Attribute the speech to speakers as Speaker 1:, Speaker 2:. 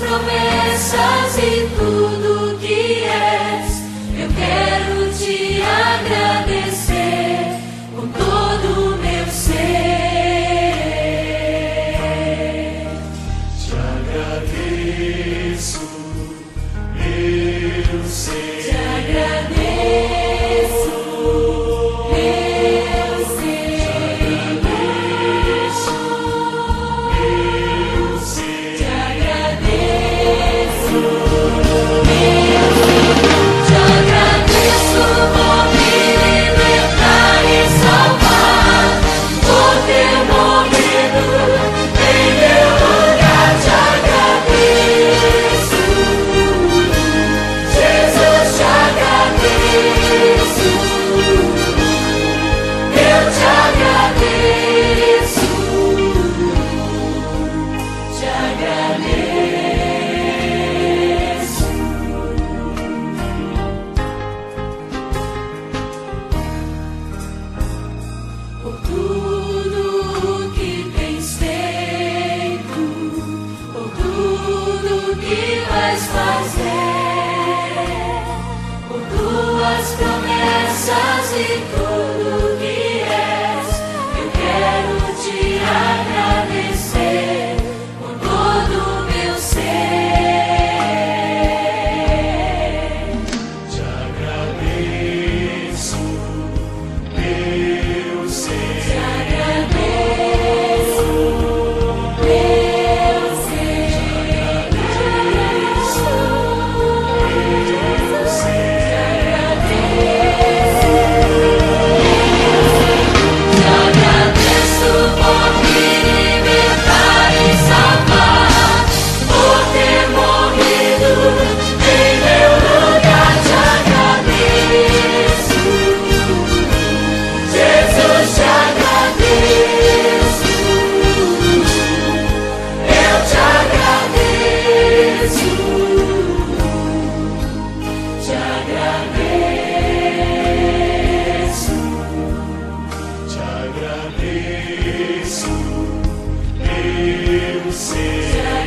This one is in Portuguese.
Speaker 1: promessas e tudo. vais fazer por tuas promessas e
Speaker 2: tuas. agradeço,
Speaker 1: meu Senhor.